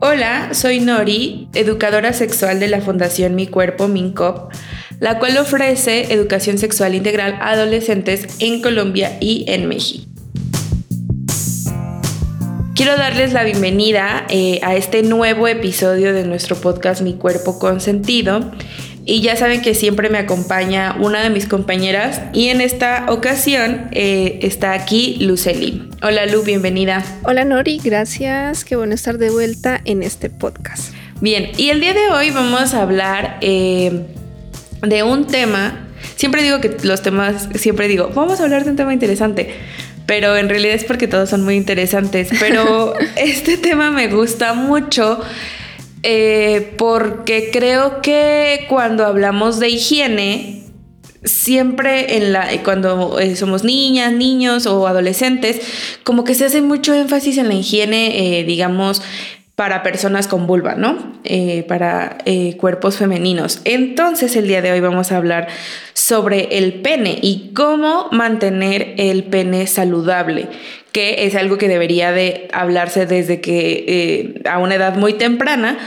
Hola, soy Nori, educadora sexual de la Fundación Mi Cuerpo, MINCOP, la cual ofrece educación sexual integral a adolescentes en Colombia y en México. Quiero darles la bienvenida eh, a este nuevo episodio de nuestro podcast Mi Cuerpo con Sentido. Y ya saben que siempre me acompaña una de mis compañeras y en esta ocasión eh, está aquí Lucely. Hola Lu, bienvenida. Hola Nori, gracias. Qué bueno estar de vuelta en este podcast. Bien, y el día de hoy vamos a hablar eh, de un tema. Siempre digo que los temas, siempre digo, vamos a hablar de un tema interesante pero en realidad es porque todos son muy interesantes. Pero este tema me gusta mucho eh, porque creo que cuando hablamos de higiene, siempre en la cuando eh, somos niñas, niños o adolescentes, como que se hace mucho énfasis en la higiene, eh, digamos, para personas con vulva, ¿no? para cuerpos femeninos. Entonces, el día de hoy vamos a hablar sobre el pene y cómo mantener el pene saludable que es algo que debería de hablarse desde que eh, a una edad muy temprana,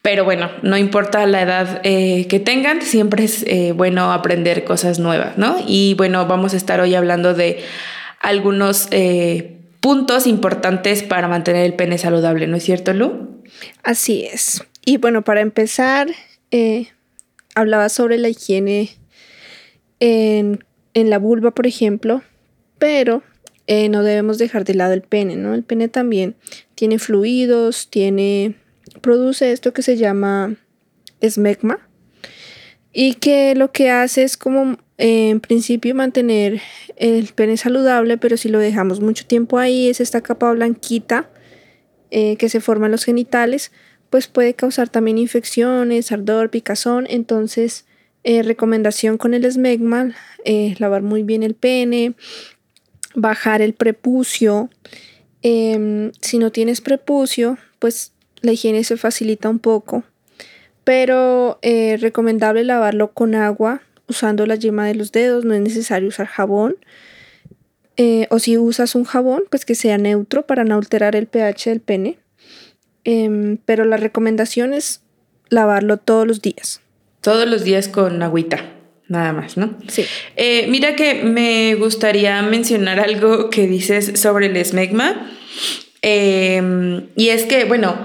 pero bueno, no importa la edad eh, que tengan, siempre es eh, bueno aprender cosas nuevas, ¿no? Y bueno, vamos a estar hoy hablando de algunos puntos importantes para mantener el pene saludable, ¿no es cierto, Lu? Así es. Y bueno, para empezar, hablaba sobre la higiene en, en la vulva, por ejemplo, pero eh, no debemos dejar de lado el pene, ¿no? El pene también tiene fluidos, tiene, produce esto que se llama esmegma y que lo que hace es como eh, en principio mantener el pene saludable, pero si lo dejamos mucho tiempo ahí, es esta capa blanquita eh, que se forma en los genitales, pues puede causar también infecciones, ardor, picazón, entonces recomendación con el esmegma, lavar muy bien el pene, bajar el prepucio. Em, si no tienes prepucio, pues la higiene se facilita un poco. Pero eh, recomendable lavarlo con agua usando la yema de los dedos, no es necesario usar jabón. Eh, o si usas un jabón, pues que sea neutro para no alterar el pH del pene. Em, pero la recomendación es lavarlo todos los días. Todos los días con agüita nada más, ¿no? Sí. Eh, mira que me gustaría mencionar algo que dices sobre el esmegma. Em, y es que, bueno,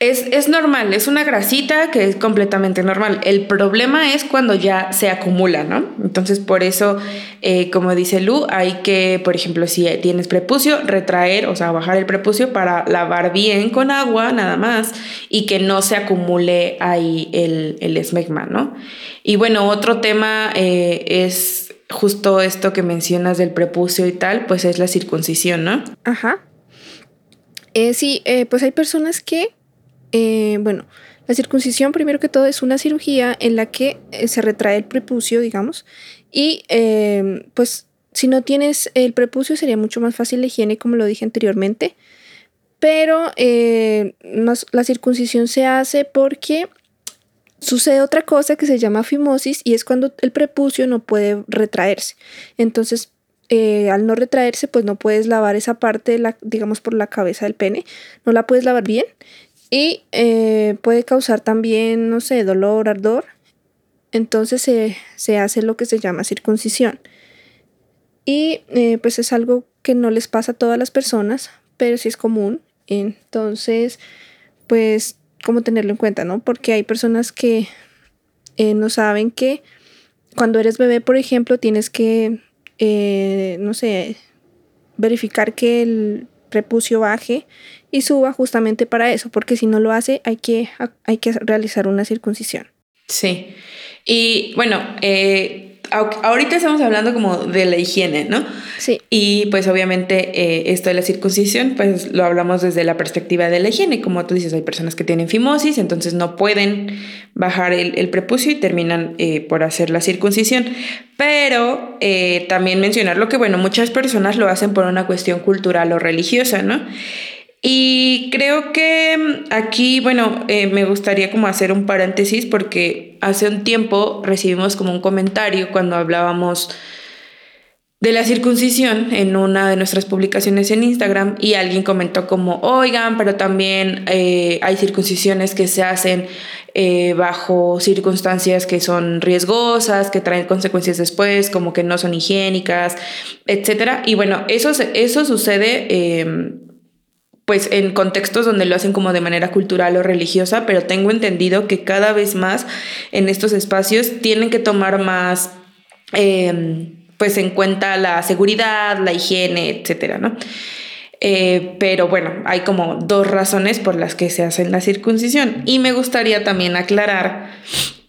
es, normal, es una grasita que es completamente normal. El problema es cuando ya se acumula, ¿no? Entonces, por eso, eh, como dice Lu, hay que, por ejemplo, si tienes prepucio, retraer, o sea, bajar el prepucio para lavar bien con agua, nada más, y que no se acumule ahí el, el esmegma, ¿no? Y bueno, otro tema eh, es justo esto que mencionas del prepucio y tal, pues es la circuncisión, ¿no? Ajá. Eh, sí, pues hay personas que eh, bueno, la circuncisión primero que todo es una cirugía en la que eh, se retrae el prepucio, digamos, y eh, pues si no tienes el prepucio sería mucho más fácil la higiene, como lo dije anteriormente, pero la circuncisión se hace porque sucede otra cosa que se llama fimosis y es cuando el prepucio no puede retraerse. Entonces, al no retraerse, pues no puedes lavar esa parte, la, digamos, por la cabeza del pene, no la puedes lavar bien y eh, puede causar también, no sé, dolor, ardor. Entonces se, hace lo que se llama circuncisión. Y eh, pues es algo que no les pasa a todas las personas, pero sí es común. Entonces, pues, ¿cómo tenerlo en cuenta, no? Porque hay personas que eh, no saben que cuando eres bebé, por ejemplo, tienes que, no sé, verificar que el prepucio baje y suba justamente para eso, porque si no lo hace hay que, hay que realizar una circuncisión. Sí, y bueno, eh, ahorita estamos hablando como de la higiene, ¿no? Sí. Y pues obviamente eh, esto de la circuncisión, pues lo hablamos desde la perspectiva de la higiene, como tú dices, hay personas que tienen fimosis, entonces no pueden bajar el, prepucio y terminan eh, por hacer la circuncisión. Pero también mencionar lo que, bueno, muchas personas lo hacen por una cuestión cultural o religiosa, ¿no? Y creo que aquí, bueno, eh, me gustaría como hacer un paréntesis porque hace un tiempo recibimos como un comentario cuando hablábamos de la circuncisión en una de nuestras publicaciones en Instagram y alguien comentó como, oigan, pero también eh, hay circuncisiones que se hacen eh, bajo circunstancias que son riesgosas, que traen consecuencias después, como que no son higiénicas, etc. Y bueno, eso, eso sucede... Pues en contextos donde lo hacen como de manera cultural o religiosa, pero tengo entendido que cada vez más en estos espacios tienen que tomar más em, pues en cuenta la seguridad, la higiene, etcétera, ¿no? Eh, pero bueno, hay como dos razones por las que se hace la circuncisión. Y me gustaría también aclarar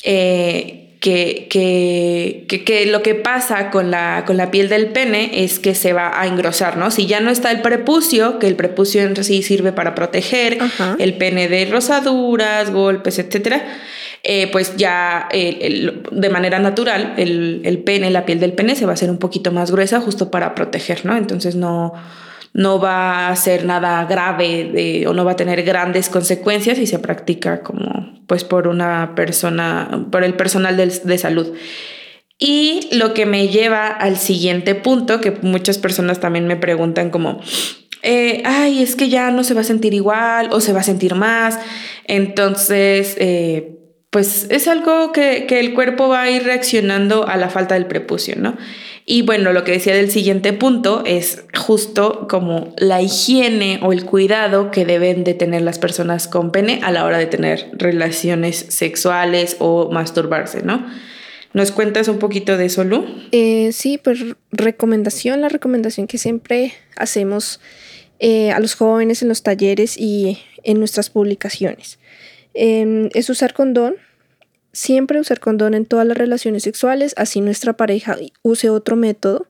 eh, que, que, lo que pasa con la, con la piel del pene es que se va a engrosar, ¿no? Si ya no está el prepucio, que el prepucio en sí sirve para proteger el pene de rosaduras, golpes, etcétera eh, pues ya de manera natural el, pene, la piel del pene se va a hacer un poquito más gruesa justo para proteger, ¿no? Entonces no, no va a ser nada grave o no va a tener grandes consecuencias y se practica como pues por una persona, por el personal de, salud. Y lo que me lleva al siguiente punto, que muchas personas también me preguntan como, eh, ay, es que ya no se va a sentir igual o se va a sentir más. Entonces, eh, pues es algo que, el cuerpo va a ir reaccionando a la falta del prepucio, ¿no? Y bueno, lo que decía del siguiente punto es justo como la higiene o el cuidado que deben de tener las personas con pene a la hora de tener relaciones sexuales o masturbarse, ¿no? ¿Nos cuentas un poquito de eso, Lu? Eh, sí, pues recomendación, la recomendación que siempre hacemos eh, a los jóvenes en los talleres y en nuestras publicaciones. Em, es usar condón. Siempre usar condón en todas las relaciones sexuales, así nuestra pareja use otro método.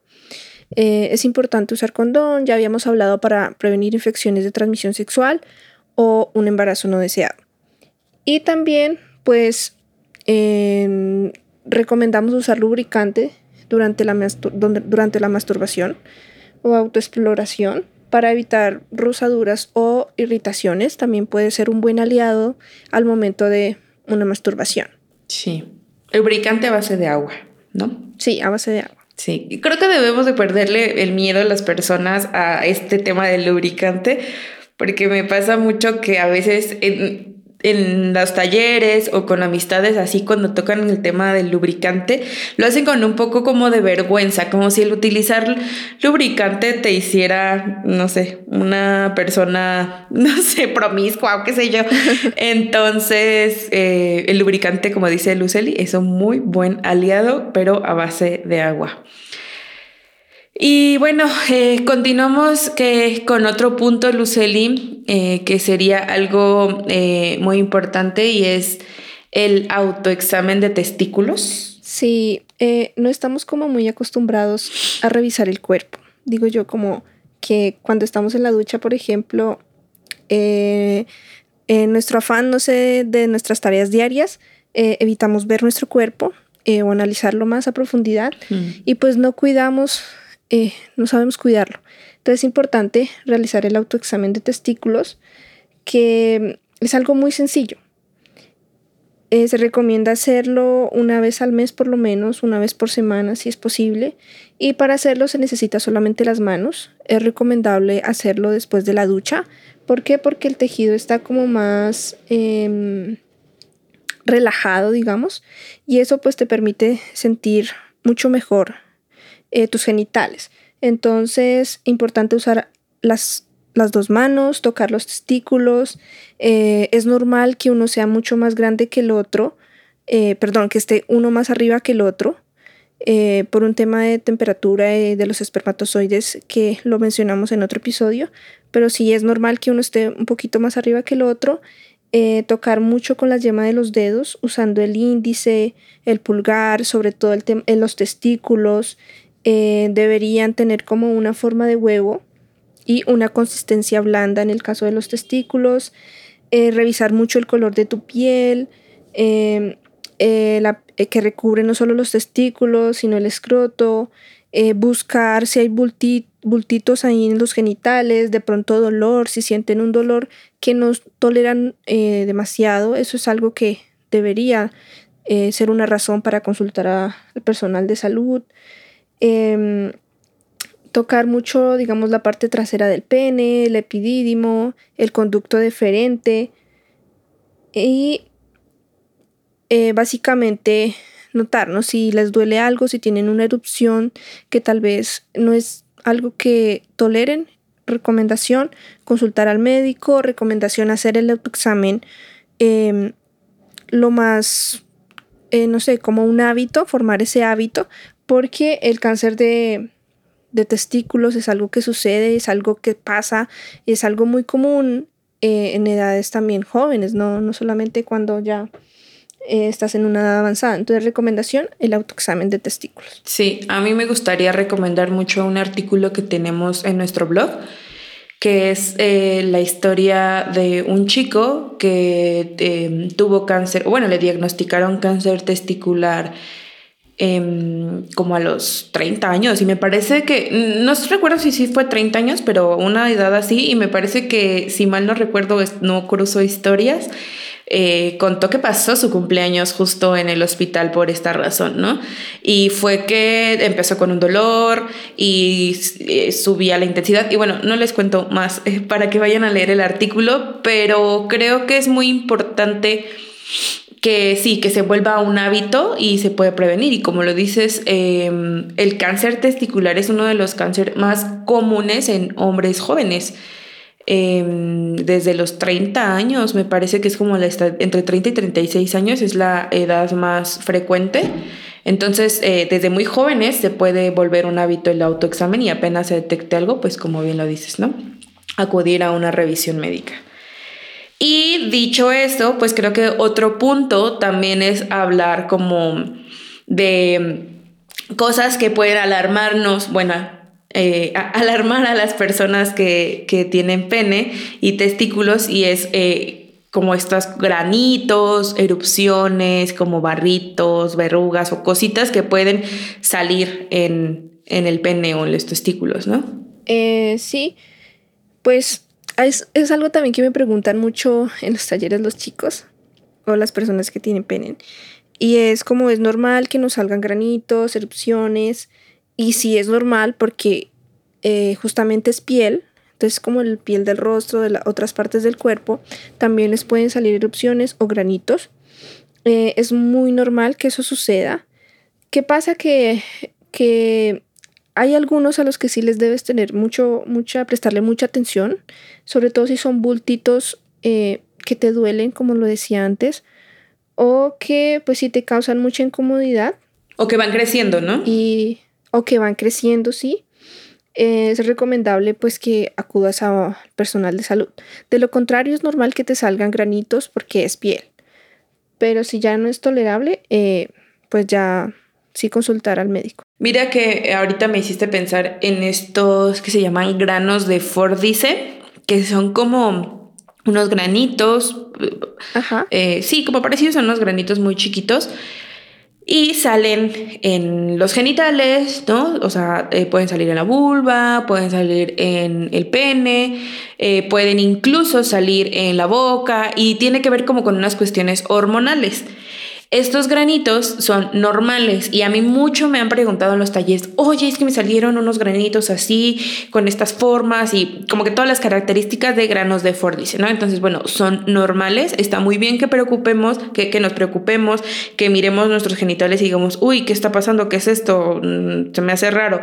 Eh, es importante usar condón, ya habíamos hablado para prevenir infecciones de transmisión sexual o un embarazo no deseado. Y también, pues, em, recomendamos usar lubricante durante la, durante la masturbación o autoexploración para evitar rosaduras o irritaciones. También puede ser un buen aliado al momento de una masturbación. Sí. Lubricante a base de agua, ¿no? Sí, a base de agua. Sí, creo que debemos de perderle el miedo a las personas a este tema del lubricante, porque me pasa mucho que a veces en los talleres o con amistades así cuando tocan el tema del lubricante, lo hacen con un poco como de vergüenza, como si el utilizar lubricante te hiciera, no sé, una persona, no sé, promiscua o qué sé yo. Entonces, eh, el lubricante, como dice Luceli, es un muy buen aliado, pero a base de agua. Y bueno, eh, continuamos que, con otro punto, Luceli, eh, que sería algo eh, muy importante y es el autoexamen de testículos. Sí, no estamos como muy acostumbrados a revisar el cuerpo. Digo yo como que cuando estamos en la ducha, por ejemplo, en nuestro afán, no sé, de nuestras tareas diarias, evitamos ver nuestro cuerpo o analizarlo más a profundidad mm. y pues no cuidamos eh, no sabemos cuidarlo. Entonces es importante realizar el autoexamen de testículos, que es algo muy sencillo. Eh, se recomienda hacerlo una vez al mes por lo menos, una vez por semana si es posible. Y para hacerlo se necesita solamente las manos. Es recomendable hacerlo después de la ducha. ¿Por qué? Porque el tejido está como más em, relajado, digamos. Y eso pues te permite sentir mucho mejor eh, tus genitales. Entonces, importante usar las, las dos manos, tocar los testículos. Eh, es normal que uno sea mucho más grande que el otro, eh, perdón, que esté uno más arriba que el otro. por un tema de temperatura de los espermatozoides que lo mencionamos en otro episodio, pero sí es normal que uno esté un poquito más arriba que el otro tocar mucho con la yema de los dedos, usando el índice, el pulgar, sobre todo el en los testículos, eh, deberían tener como una forma de huevo y una consistencia blanda en el caso de los testículos, eh, revisar mucho el color de tu piel, em, eh, que recubre no solo los testículos, sino el escroto, buscar si hay bultitos ahí en los genitales, de pronto dolor, si sienten un dolor que no toleran demasiado, eso es algo que debería ser una razón para consultar al personal de salud. Em, tocar mucho, digamos, la parte trasera del pene, el epidídimo, el conducto deferente y eh, básicamente notarnos si les duele algo, si tienen una erupción que tal vez no es algo que toleren. Recomendación, consultar al médico, recomendación hacer el autoexamen em, lo más, eh, no sé, como un hábito, formar ese hábito, porque el cáncer de, testículos es algo que sucede, es algo que pasa, es algo muy común eh, en edades también jóvenes, no, no solamente cuando ya eh, estás en una edad avanzada. Entonces, recomendación, el autoexamen de testículos. Sí, a mí me gustaría recomendar mucho un artículo que tenemos en nuestro blog, que es eh, la historia de un chico que tuvo cáncer, bueno, le diagnosticaron cáncer testicular em, como a los 30 años y me parece que, no recuerdo si sí fue 30 años, pero una edad así y me parece que, si mal no recuerdo, no cruzo historias eh, contó que pasó su cumpleaños justo en el hospital por esta razón, ¿no? Y fue que empezó con un dolor y eh, subía la intensidad. Y bueno, no les cuento más eh, para que vayan a leer el artículo, pero creo que es muy importante que sí, que se vuelva un hábito y se puede prevenir. Y como lo dices, em, el cáncer testicular es uno de los cánceres más comunes en hombres jóvenes. Em, desde los 30 años, me parece que es como la entre 30 y 36 años es la edad más frecuente. Entonces, eh, desde muy jóvenes se puede volver un hábito el autoexamen y apenas se detecte algo, pues como bien lo dices, ¿no? Acudir a una revisión médica. Y dicho esto, pues creo que otro punto también es hablar como de cosas que pueden alarmarnos, bueno, eh, alarmar a las personas que, tienen pene y testículos y es eh, como estos granitos, erupciones, como barritos, verrugas o cositas que pueden salir en, el pene o en los testículos, ¿no? Eh, sí, pues es, es, algo también que me preguntan mucho en los talleres los chicos o las personas que tienen pene. Y es como es normal que nos salgan granitos, erupciones, y sí es normal porque eh, justamente es piel, entonces como el piel del rostro, de las otras partes del cuerpo, también les pueden salir erupciones o granitos. Eh, es muy normal que eso suceda. ¿Qué pasa? Que, que hay algunos a los que sí les debes tener mucho, mucha, prestarle mucha atención, sobre todo si son bultitos eh, que te duelen, como lo decía antes, o que pues sí te causan mucha incomodidad. O que van creciendo, ¿no? Y o que van creciendo, sí, es recomendable pues que acudas a personal de salud. De lo contrario es normal que te salgan granitos porque es piel. Pero si ya no es tolerable, eh, pues ya sí consultar al médico. Mira que ahorita me hiciste pensar en estos que se llaman granos de Fordice, que son como unos granitos. Ajá. Eh, sí, como parecidos son unos granitos muy chiquitos y salen en los genitales, ¿no? O sea, eh, pueden salir en la vulva, pueden salir en el pene, eh, pueden incluso salir en la boca y tiene que ver como con unas cuestiones hormonales. Estos granitos son normales y a mí mucho me han preguntado en los talleres, oye, es que me salieron unos granitos así, con estas formas y como que todas las características de granos de Fordice, ¿no? Entonces, bueno, son normales, está muy bien que preocupemos, que, que nos preocupemos, que miremos nuestros genitales y digamos, uy, ¿qué está pasando? ¿Qué es esto? Mm, se me hace raro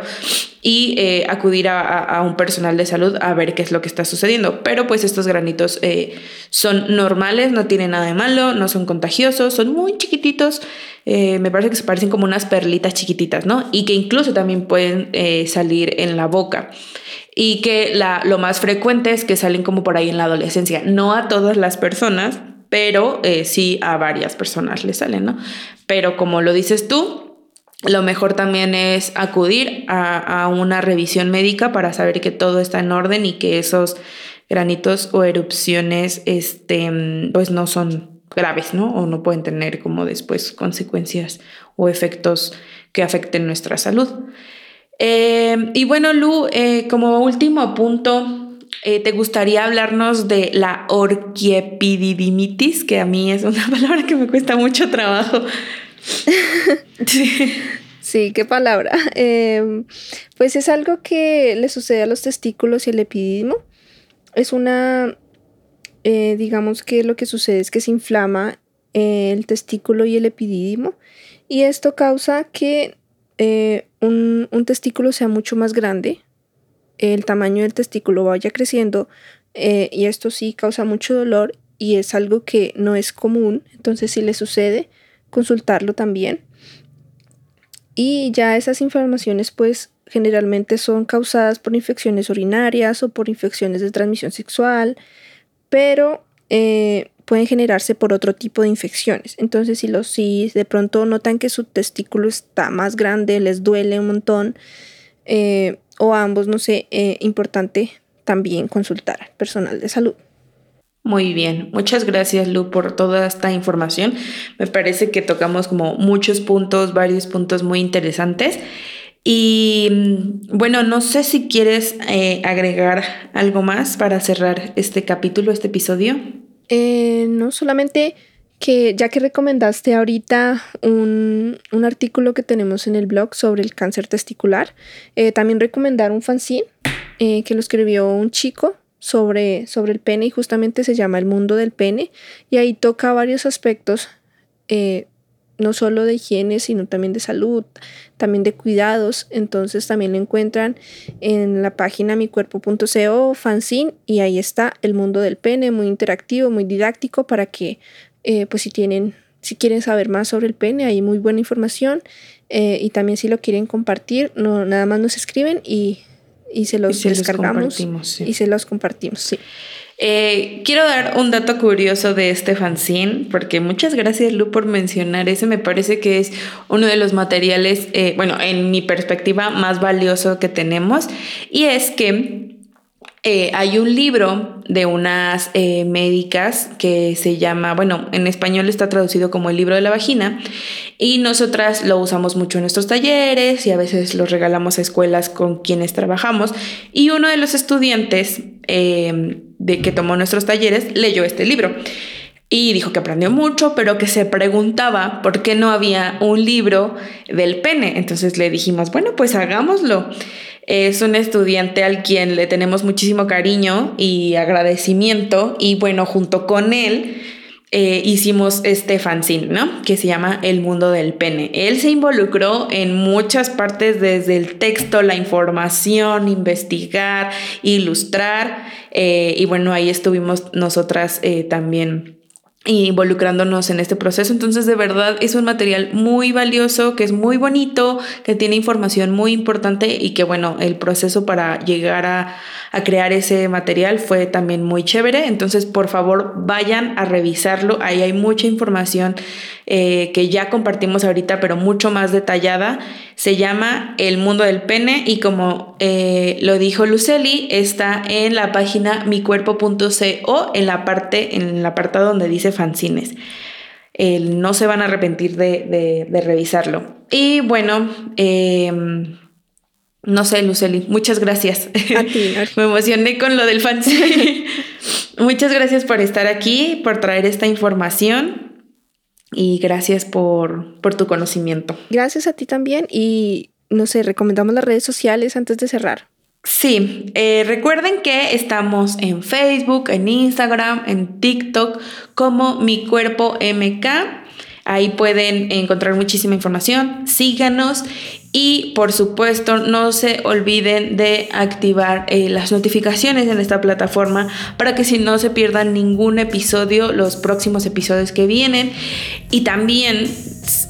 y eh, acudir a, un personal de salud a ver qué es lo que está sucediendo. Pero pues estos granitos eh, son normales, no tienen nada de malo, no son contagiosos, son muy chiquititos, eh, me parece que se parecen como unas perlitas chiquititas, ¿no? Y que incluso también pueden salir en la boca. Y que lo más frecuente es que salen como por ahí en la adolescencia, no a todas las personas, pero sí a varias personas le salen, ¿no? Pero como lo dices tú, lo mejor también es acudir a, una revisión médica para saber que todo está en orden y que esos granitos o erupciones este, pues no son graves, ¿no? O no pueden tener como después consecuencias o efectos que afecten nuestra salud. Eh, y bueno, Lu, eh, como último punto, eh, ¿te gustaría hablarnos de la orquiepididimitis? Que a mí es una palabra que me cuesta mucho trabajo. Sí, qué palabra. Em, pues es algo que le sucede a los testículos y el epididimo. Es una, eh, digamos que lo que sucede es que se inflama el testículo y el epidídimo y esto causa que eh, un, testículo sea mucho más grande, el tamaño del testículo vaya creciendo eh, y esto sí causa mucho dolor y es algo que no es común, entonces si le sucede, consultarlo también. Y ya esas inflamaciones pues generalmente son causadas por infecciones urinarias o por infecciones de transmisión sexual, pero eh, pueden generarse por otro tipo de infecciones. Entonces, si los si de pronto notan que su testículo está más grande, les duele un montón, eh, o ambos, no sé, eh, importante también consultar al personal de salud. Muy bien, muchas gracias Lu por toda esta información. Me parece que tocamos como muchos puntos, varios puntos muy interesantes. Y mm, bueno, no sé si quieres eh, agregar algo más para cerrar este capítulo, este episodio. Eh, no solamente que ya que recomendaste ahorita un, artículo que tenemos en el blog sobre el cáncer testicular, eh, también recomendar un fanzine eh, que lo escribió un chico sobre, sobre el pene y justamente se llama El mundo del pene y ahí toca varios aspectos no solo de higiene, sino también de salud, también de cuidados. Entonces también lo encuentran en la página micuerpo.co, fanzine, y ahí está el mundo del pene, muy interactivo, muy didáctico para que, eh, pues si tienen, si quieren saber más sobre el pene, hay muy buena información. Eh, y también si lo quieren compartir, no, nada más nos escriben y, se los descargamos y se los compartimos. Sí. Eh, quiero dar un dato curioso de este fanzine, porque muchas gracias Lu por mencionar ese, me parece que es uno de los materiales, eh, bueno, en mi perspectiva, más valioso que tenemos, y es que eh, hay un libro de unas eh, médicas que se llama, bueno, en español está traducido como el libro de la vagina y nosotras lo usamos mucho en nuestros talleres y a veces lo regalamos a escuelas con quienes trabajamos y uno de los estudiantes eh, de que tomó nuestros talleres leyó este libro. Y dijo que aprendió mucho, pero que se preguntaba por qué no había un libro del pene. Entonces le dijimos, bueno, pues hagámoslo. Es un estudiante al quien le tenemos muchísimo cariño y agradecimiento y bueno, junto con él eh, hicimos este fanzine, ¿no? Que se llama El Mundo del Pene. Él se involucró en muchas partes desde el texto, la información, investigar, ilustrar eh, y bueno, ahí estuvimos nosotras eh, también involucrándonos en este proceso. Entonces, de verdad, es un material muy valioso, que es muy bonito, que tiene información muy importante y que, bueno, el proceso para llegar a, a crear ese material fue también muy chévere. Entonces, por favor, vayan a revisarlo. Ahí hay mucha información eh, que ya compartimos ahorita, pero mucho más detallada. Se llama El Mundo del Pene y como eh, lo dijo Luceli, está en la página micuerpo.co en la parte, en el apartado donde dice fanzines. no se van a arrepentir de, revisarlo. Y bueno, em, no sé, Luceli, muchas gracias. A ti, Me emocioné con lo del fanzine. muchas gracias por estar aquí, por traer esta información y gracias por, por tu conocimiento. Gracias a ti también y no sé, recomendamos las redes sociales antes de cerrar. Sí, eh, recuerden que estamos en Facebook, en Instagram, en TikTok como Mi Cuerpo MK. Ahí pueden encontrar muchísima información. Síganos y por supuesto, no se olviden de activar eh, las notificaciones en esta plataforma para que si no se pierdan ningún episodio, los próximos episodios que vienen. Y también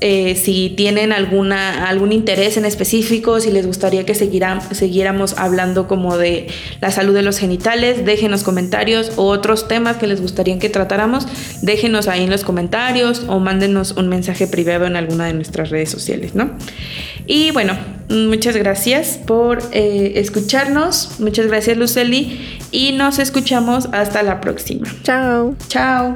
eh, si tienen alguna, algún interés en específico, si les gustaría que siguiéramos hablando como de la salud de los genitales, déjenos comentarios o otros temas que les gustaría que tratáramos, déjenos ahí en los comentarios o mándenos un mensaje privado en alguna de nuestras redes sociales, ¿no? Y bueno, muchas gracias por eh, escucharnos. Muchas gracias, Luceli. Y nos escuchamos hasta la próxima. Chao. Chao.